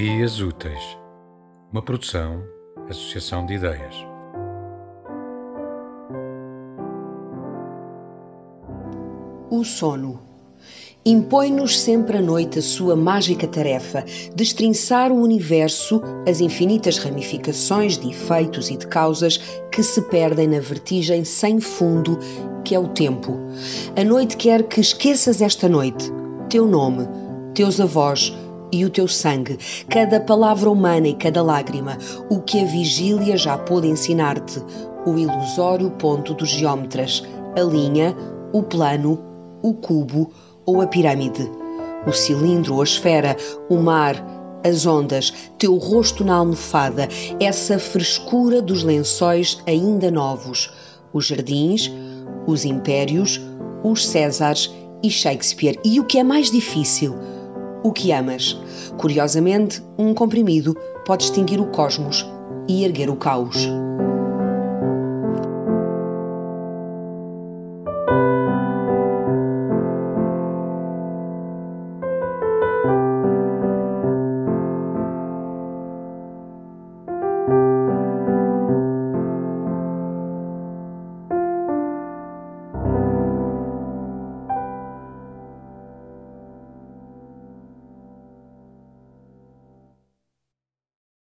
Ideias Úteis, uma produção, associação de ideias. O sono. Impõe-nos sempre à noite a sua mágica tarefa de destrinçar o universo, as infinitas ramificações de efeitos e de causas que se perdem na vertigem sem fundo que é o tempo. A noite quer que esqueças esta noite, teu nome, teus avós, e o teu sangue, cada palavra humana e cada lágrima, o que a vigília já pôde ensinar-te, o ilusório ponto dos geómetras, a linha, o plano, o cubo ou a pirâmide, o cilindro ou a esfera, o mar, as ondas, teu rosto na almofada, essa frescura dos lençóis ainda novos, os jardins, os impérios, os Césares e Shakespeare. E o que é mais difícil, o que amas. Curiosamente, um comprimido pode extinguir o cosmos e erguer o caos.